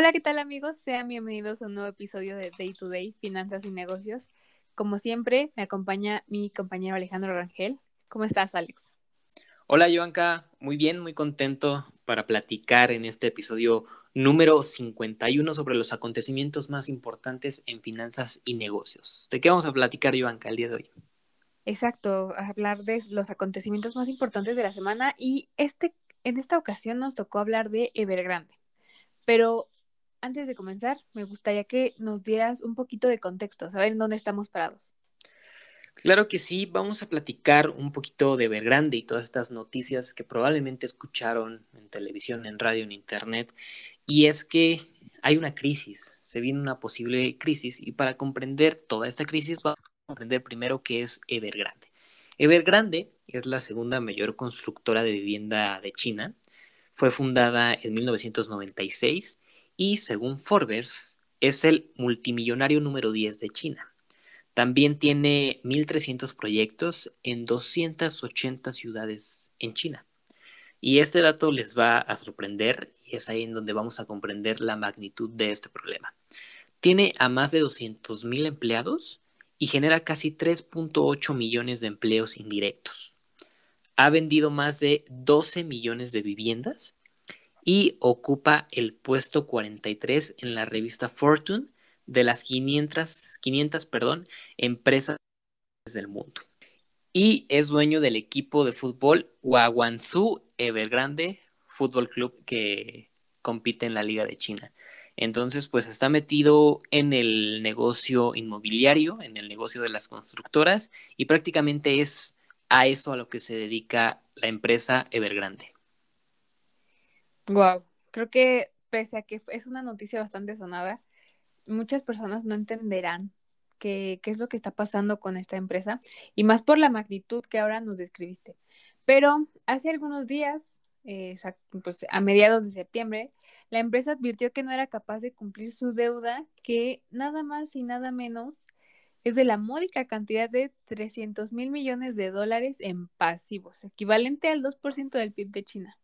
Hola, ¿qué tal amigos? Sean bienvenidos a un nuevo episodio de Day to Day, Finanzas y Negocios. Como siempre, me acompaña mi compañero Alejandro Rangel. ¿Cómo estás, Alex? Hola, Joanca. Muy bien, muy contento para platicar en este episodio número 51 sobre los acontecimientos más importantes en finanzas y negocios. ¿De qué vamos a platicar, Joanca, el día de hoy? Exacto, hablar de los acontecimientos más importantes de la semana y este, en esta ocasión nos tocó hablar de Evergrande. Pero antes de comenzar, me gustaría que nos dieras un poquito de contexto, saber en dónde estamos parados. Claro que sí, vamos a platicar un poquito de Evergrande y todas estas noticias que probablemente escucharon en televisión, en radio, en internet, y es que hay una crisis, se viene una posible crisis, y para comprender toda esta crisis vamos a comprender primero qué es Evergrande. Evergrande es la segunda mayor constructora de vivienda de China, fue fundada en 1996 y según Forbes es el multimillonario número 10 de China. También tiene 1.300 proyectos en 280 ciudades en China. Y este dato les va a sorprender y es ahí en donde vamos a comprender la magnitud de este problema. Tiene a más de 200.000 empleados y genera casi 3.8 millones de empleos indirectos. Ha vendido más de 12 millones de viviendas y ocupa el puesto 43 en la revista Fortune de las 500, 500 perdón, empresas del mundo. Y es dueño del equipo de fútbol Waguansu Evergrande Fútbol Club que compite en la Liga de China. Entonces, pues está metido en el negocio inmobiliario, en el negocio de las constructoras y prácticamente es a eso a lo que se dedica la empresa Evergrande. Wow, creo que pese a que es una noticia bastante sonada, muchas personas no entenderán qué, qué es lo que está pasando con esta empresa y más por la magnitud que ahora nos describiste. Pero hace algunos días, eh, pues a mediados de septiembre, la empresa advirtió que no era capaz de cumplir su deuda, que nada más y nada menos es de la módica cantidad de 300 mil millones de dólares en pasivos, equivalente al 2% del PIB de China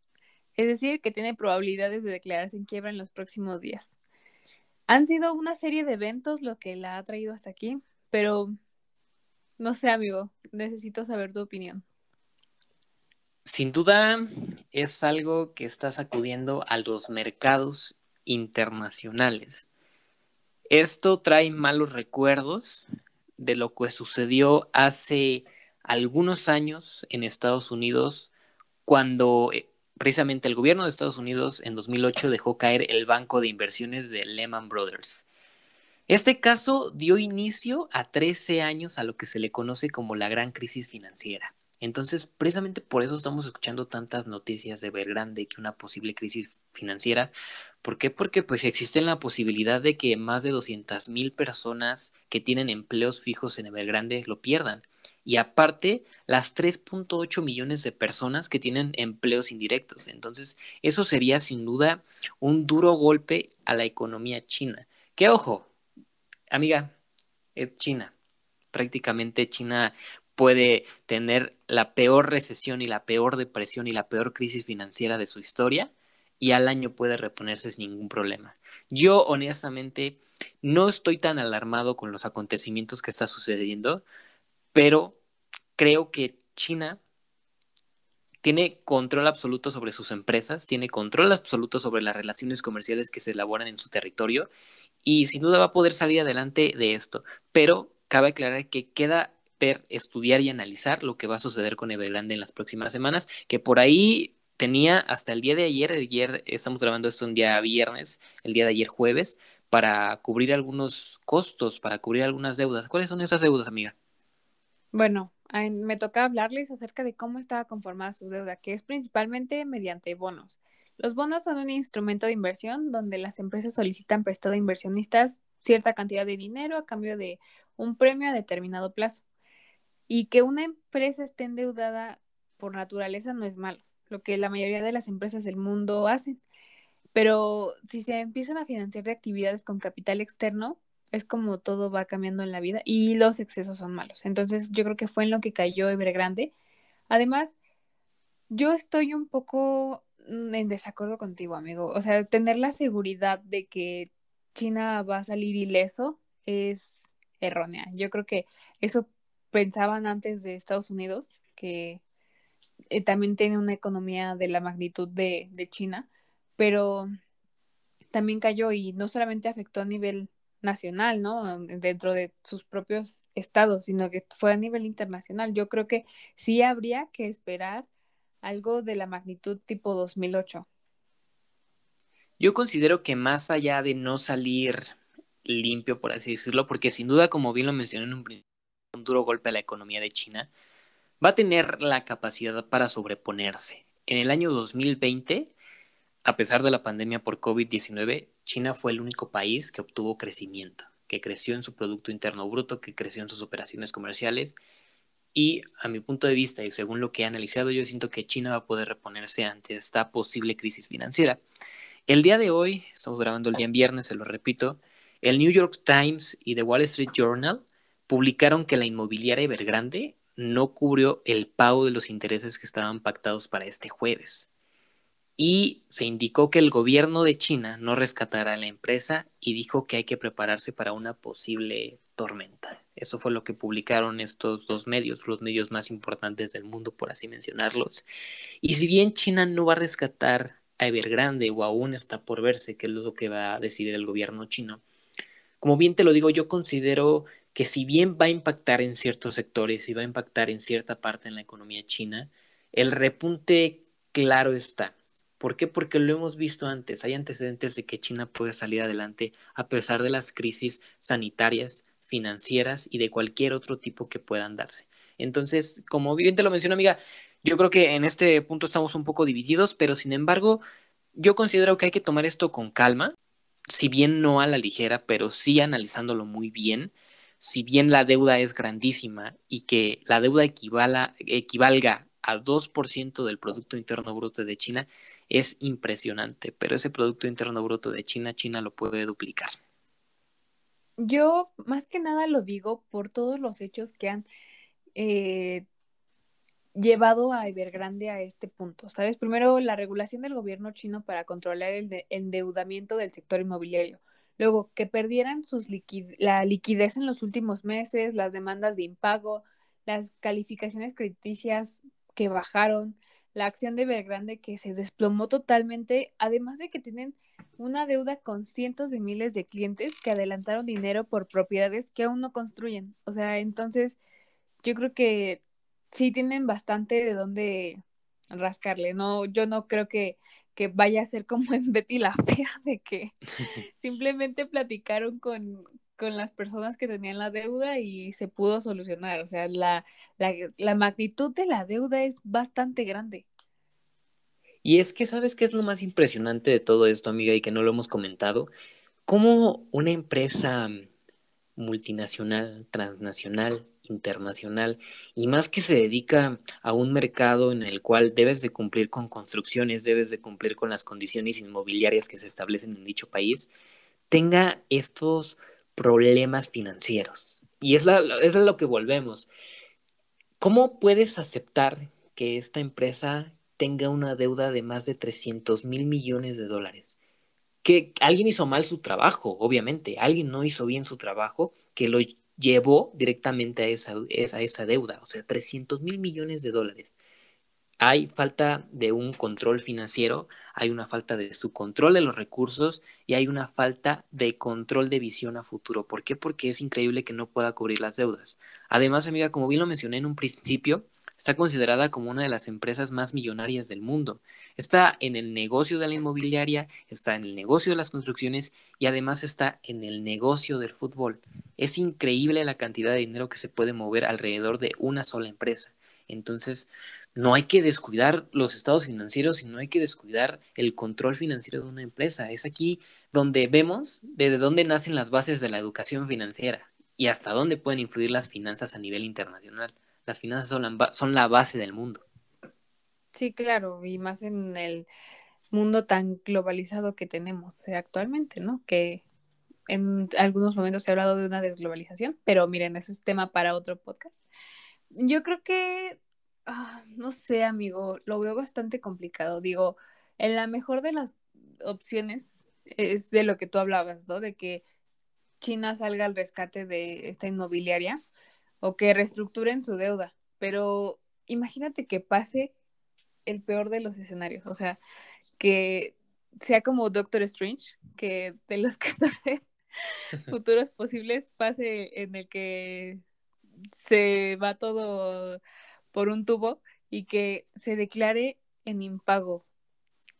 es decir, que tiene probabilidades de declararse en quiebra en los próximos días. Han sido una serie de eventos lo que la ha traído hasta aquí, pero no sé, amigo, necesito saber tu opinión. Sin duda es algo que está sacudiendo a los mercados internacionales. Esto trae malos recuerdos de lo que sucedió hace algunos años en Estados Unidos cuando eh, precisamente el gobierno de Estados Unidos en 2008 dejó caer el banco de inversiones de Lehman Brothers. Este caso dio inicio a 13 años a lo que se le conoce como la gran crisis financiera. Entonces, precisamente por eso estamos escuchando tantas noticias de Evergrande que una posible crisis financiera. ¿Por qué? Porque pues existe la posibilidad de que más de 200 mil personas que tienen empleos fijos en Evergrande lo pierdan y aparte las 3.8 millones de personas que tienen empleos indirectos. Entonces, eso sería sin duda un duro golpe a la economía china. Que ojo, amiga, es China. Prácticamente China puede tener la peor recesión y la peor depresión y la peor crisis financiera de su historia y al año puede reponerse sin ningún problema. Yo honestamente no estoy tan alarmado con los acontecimientos que está sucediendo, pero creo que China tiene control absoluto sobre sus empresas, tiene control absoluto sobre las relaciones comerciales que se elaboran en su territorio y sin duda va a poder salir adelante de esto. Pero cabe aclarar que queda ver, estudiar y analizar lo que va a suceder con Evergrande en las próximas semanas, que por ahí tenía hasta el día de ayer, ayer estamos grabando esto un día viernes, el día de ayer jueves, para cubrir algunos costos, para cubrir algunas deudas. ¿Cuáles son esas deudas, amiga? Bueno, me toca hablarles acerca de cómo estaba conformada su deuda, que es principalmente mediante bonos. Los bonos son un instrumento de inversión donde las empresas solicitan prestado a inversionistas cierta cantidad de dinero a cambio de un premio a determinado plazo. Y que una empresa esté endeudada por naturaleza no es malo, lo que la mayoría de las empresas del mundo hacen. Pero si se empiezan a financiar de actividades con capital externo, es como todo va cambiando en la vida y los excesos son malos. Entonces yo creo que fue en lo que cayó Evergrande. Además, yo estoy un poco mm, en desacuerdo contigo, amigo. O sea, tener la seguridad de que China va a salir ileso es errónea. Yo creo que eso pensaban antes de Estados Unidos, que eh, también tiene una economía de la magnitud de, de China, pero también cayó y no solamente afectó a nivel nacional, ¿no? Dentro de sus propios estados, sino que fue a nivel internacional. Yo creo que sí habría que esperar algo de la magnitud tipo 2008. Yo considero que más allá de no salir limpio, por así decirlo, porque sin duda, como bien lo mencioné en un principio, un duro golpe a la economía de China, va a tener la capacidad para sobreponerse. En el año 2020, a pesar de la pandemia por COVID-19, China fue el único país que obtuvo crecimiento, que creció en su Producto Interno Bruto, que creció en sus operaciones comerciales. Y a mi punto de vista y según lo que he analizado, yo siento que China va a poder reponerse ante esta posible crisis financiera. El día de hoy, estamos grabando el día en viernes, se lo repito, el New York Times y The Wall Street Journal publicaron que la inmobiliaria Evergrande no cubrió el pago de los intereses que estaban pactados para este jueves y se indicó que el gobierno de China no rescatará a la empresa y dijo que hay que prepararse para una posible tormenta. Eso fue lo que publicaron estos dos medios, los medios más importantes del mundo, por así mencionarlos. Y si bien China no va a rescatar a Evergrande o aún está por verse qué es lo que va a decidir el gobierno chino, como bien te lo digo, yo considero que si bien va a impactar en ciertos sectores y va a impactar en cierta parte en la economía china, el repunte claro está ¿Por qué? Porque lo hemos visto antes. Hay antecedentes de que China puede salir adelante a pesar de las crisis sanitarias, financieras y de cualquier otro tipo que puedan darse. Entonces, como bien te lo menciono, amiga, yo creo que en este punto estamos un poco divididos, pero sin embargo, yo considero que hay que tomar esto con calma, si bien no a la ligera, pero sí analizándolo muy bien. Si bien la deuda es grandísima y que la deuda equivala, equivalga al 2% del Producto Interno Bruto de China, es impresionante, pero ese Producto Interno Bruto de China, China lo puede duplicar. Yo más que nada lo digo por todos los hechos que han eh, llevado a Evergrande a este punto, ¿sabes? Primero, la regulación del gobierno chino para controlar el endeudamiento del sector inmobiliario. Luego, que perdieran sus la liquidez en los últimos meses, las demandas de impago, las calificaciones crediticias que bajaron, la acción de Evergrande que se desplomó totalmente, además de que tienen una deuda con cientos de miles de clientes que adelantaron dinero por propiedades que aún no construyen. O sea, entonces yo creo que sí tienen bastante de dónde rascarle. No, yo no creo que, que vaya a ser como en Betty la Fea, de que simplemente platicaron con, con las personas que tenían la deuda y se pudo solucionar. O sea, la, la, magnitud de la deuda es bastante grande. Y es que, ¿sabes qué es lo más impresionante de todo esto, amiga, y que no lo hemos comentado? Cómo una empresa multinacional, transnacional, internacional, y más que se dedica a un mercado en el cual debes de cumplir con construcciones, debes de cumplir con las condiciones inmobiliarias que se establecen en dicho país, tenga estos problemas financieros. Y es, es a lo que volvemos. ¿Cómo puedes aceptar que esta empresa tenga una deuda de más de 300 mil millones de dólares? Que alguien hizo mal su trabajo, obviamente. Alguien no hizo bien su trabajo, que lo llevó directamente a esa, a esa deuda. O sea, 300 mil millones de dólares hay falta de un control financiero, hay una falta de su control de los recursos y hay una falta de control de visión a futuro. ¿Por qué? Porque es increíble que no pueda cubrir las deudas. Además, amiga, como bien lo mencioné en un principio, está considerada como una de las empresas más millonarias del mundo. Está en el negocio de la inmobiliaria, está en el negocio de las construcciones y además está en el negocio del fútbol. Es increíble la cantidad de dinero que se puede mover alrededor de una sola empresa. Entonces, no hay que descuidar los estados financieros y no hay que descuidar el control financiero de una empresa. Es aquí donde vemos desde dónde nacen las bases de la educación financiera y hasta dónde pueden influir las finanzas a nivel internacional. Las finanzas son la, son la base del mundo. Sí, claro, y más en el mundo tan globalizado que tenemos actualmente, ¿no? Que en algunos momentos se ha hablado de una desglobalización, pero miren, eso es tema para otro podcast. Yo creo que Ah, no sé, amigo, lo veo bastante complicado. Digo, en la mejor de las opciones es de lo que tú hablabas, ¿no? De que China salga al rescate de esta inmobiliaria o que reestructuren su deuda. Pero imagínate que pase el peor de los escenarios, o sea, que sea como Doctor Strange, que de los 14 futuros posibles pase en el que se va todo por un tubo y que se declare en impago.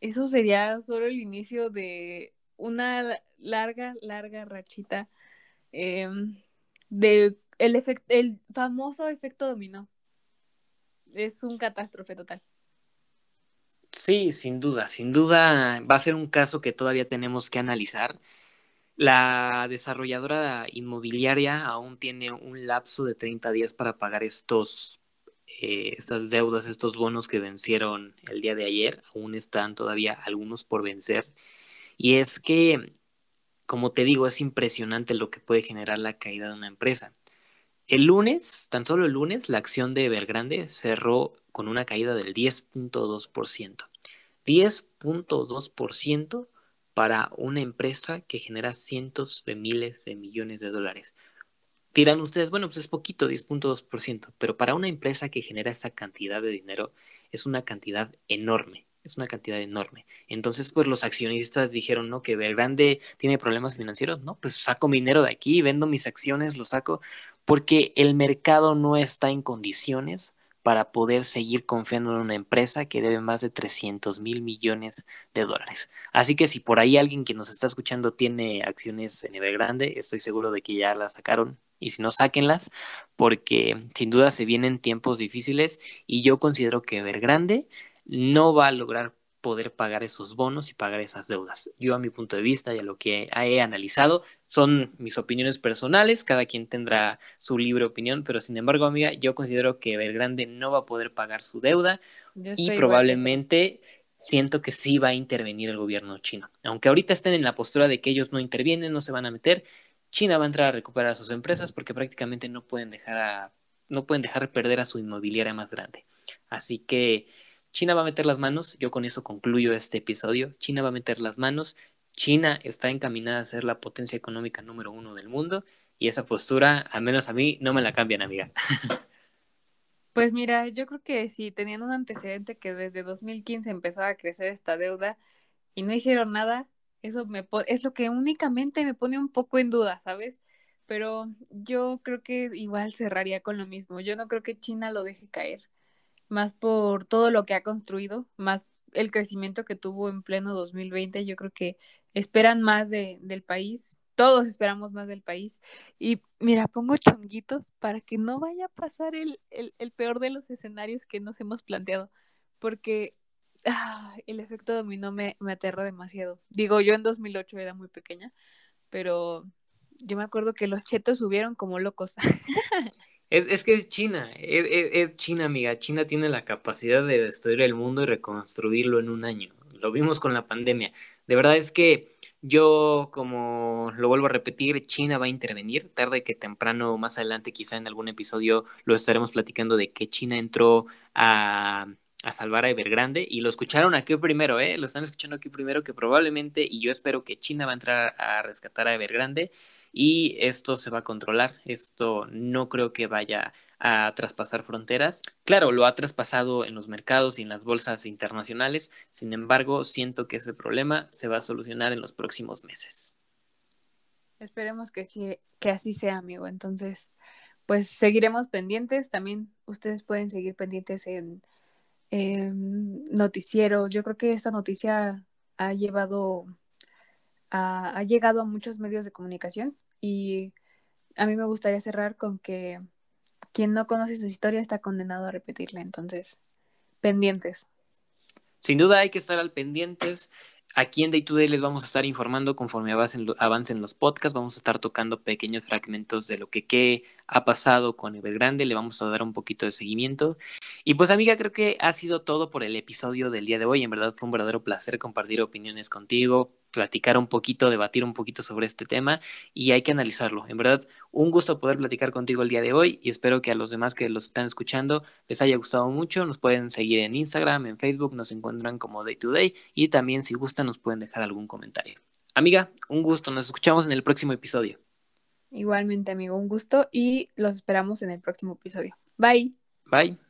Eso sería solo el inicio de una larga, larga rachita em, de el, el famoso efecto dominó. Es un catástrofe total. Sí, sin duda, sin duda va a ser un caso que todavía tenemos que analizar. La desarrolladora inmobiliaria aún tiene un lapso de 30 días para pagar estos eh, estas deudas, estos bonos que vencieron el día de ayer, aún están todavía algunos por vencer. Y es que, como te digo, es impresionante lo que puede generar la caída de una empresa. El lunes, tan solo el lunes, la acción de Evergrande cerró con una caída del 10.2%. 10.2% para una empresa que genera cientos de miles de millones de dólares. Dirán ustedes, bueno, pues es poquito, 10.2%, pero para una empresa que genera esa cantidad de dinero es una cantidad enorme, es una cantidad enorme. Entonces, pues los accionistas dijeron, ¿no? Que grande tiene problemas financieros, ¿no? Pues saco mi dinero de aquí, vendo mis acciones, lo saco, porque el mercado no está en condiciones para poder seguir confiando en una empresa que debe más de 300 mil millones de dólares. Así que si por ahí alguien que nos está escuchando tiene acciones en Evergrande, estoy seguro de que ya las sacaron y si no, sáquenlas, porque sin duda se vienen tiempos difíciles y yo considero que Evergrande no va a lograr poder pagar esos bonos y pagar esas deudas. Yo a mi punto de vista y a lo que he analizado son mis opiniones personales, cada quien tendrá su libre opinión, pero sin embargo, amiga, yo considero que Evergrande no va a poder pagar su deuda y probablemente siento que sí va a intervenir el gobierno chino. Aunque ahorita estén en la postura de que ellos no intervienen, no se van a meter, China va a entrar a recuperar a sus empresas porque prácticamente no pueden dejar a, no pueden dejar perder a su inmobiliaria más grande. Así que China va a meter las manos, yo con eso concluyo este episodio, China va a meter las manos, China está encaminada a ser la potencia económica número uno del mundo y esa postura, al menos a mí, no me la cambian, amiga. Pues mira, yo creo que si tenían un antecedente que desde 2015 empezaba a crecer esta deuda y no hicieron nada, eso me es lo que únicamente me pone un poco en duda, ¿sabes? Pero yo creo que igual cerraría con lo mismo. Yo no creo que China lo deje caer, más por todo lo que ha construido, más el crecimiento que tuvo en pleno 2020. Yo creo que esperan más de, del país. Todos esperamos más del país. Y mira, pongo chonguitos para que no vaya a pasar el, el, el peor de los escenarios que nos hemos planteado. Porque el efecto dominó me, me aterra demasiado. Digo, yo en 2008 era muy pequeña, pero yo me acuerdo que los chetos subieron como locos. Es, que es China, es, China, amiga. China tiene la capacidad de destruir el mundo y reconstruirlo en un año. Lo vimos con la pandemia. De verdad es que yo, como lo vuelvo a repetir, China va a intervenir tarde que temprano, más adelante, quizá en algún episodio, lo estaremos platicando de que China entró a a salvar a Evergrande y lo escucharon aquí primero, ¿eh? Lo están escuchando aquí primero que probablemente y yo espero que China va a entrar a rescatar a Evergrande y esto se va a controlar, esto no creo que vaya a traspasar fronteras. Claro, lo ha traspasado en los mercados y en las bolsas internacionales, sin embargo, siento que ese problema se va a solucionar en los próximos meses. Esperemos que sí, que así sea, amigo. Entonces, pues seguiremos pendientes. También ustedes pueden seguir pendientes en eh, noticiero. Yo creo que esta noticia ha llevado, a, ha llegado a muchos medios de comunicación y a mí me gustaría cerrar con que quien no conoce su historia está condenado a repetirla. Entonces, pendientes. Sin duda hay que estar al pendientes. Aquí en Day to Day les vamos a estar informando conforme avancen, avancen los podcasts. Vamos a estar tocando pequeños fragmentos de lo que qué ha pasado con Evergrande. Le vamos a dar un poquito de seguimiento. Y pues, amiga, creo que ha sido todo por el episodio del día de hoy. En verdad fue un verdadero placer compartir opiniones contigo, platicar un poquito, debatir un poquito sobre este tema y hay que analizarlo. En verdad, un gusto poder platicar contigo el día de hoy y espero que a los demás que los están escuchando les haya gustado mucho. Nos pueden seguir en Instagram, en Facebook, nos encuentran como Day to Day y también si gustan nos pueden dejar algún comentario. Amiga, un gusto, nos escuchamos en el próximo episodio. Igualmente, amigo, un gusto y los esperamos en el próximo episodio. Bye. Bye.